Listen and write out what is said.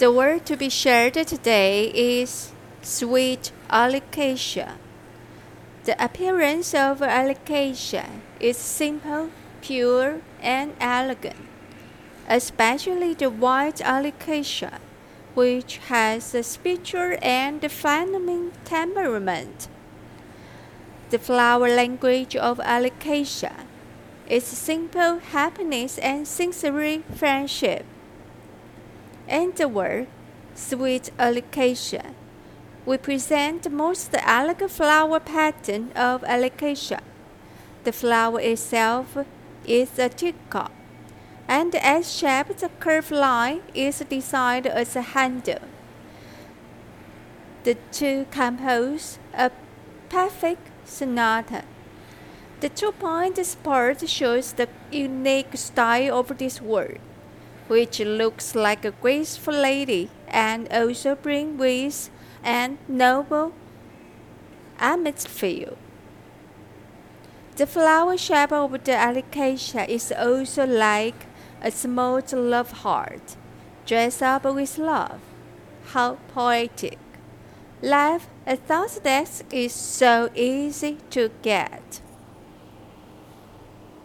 The word to be shared today is sweet alocasia. The appearance of alocasia is simple, pure, and elegant, especially the white alocasia, which has a spiritual and defining temperament. The flower language of alocasia is simple happiness and sincere friendship. And the word sweet alocasia we present the most elegant flower pattern of alocasia. The flower itself is a teacup, and the S-shaped curved line is designed as a handle. The two compose a perfect sonata. The two-point part shows the unique style of this word, which looks like a graceful lady and also brings with and noble atmosphere. The flower shape of the alocasia is also like a small love heart, dressed up with love. How poetic! Life, a thought is so easy to get.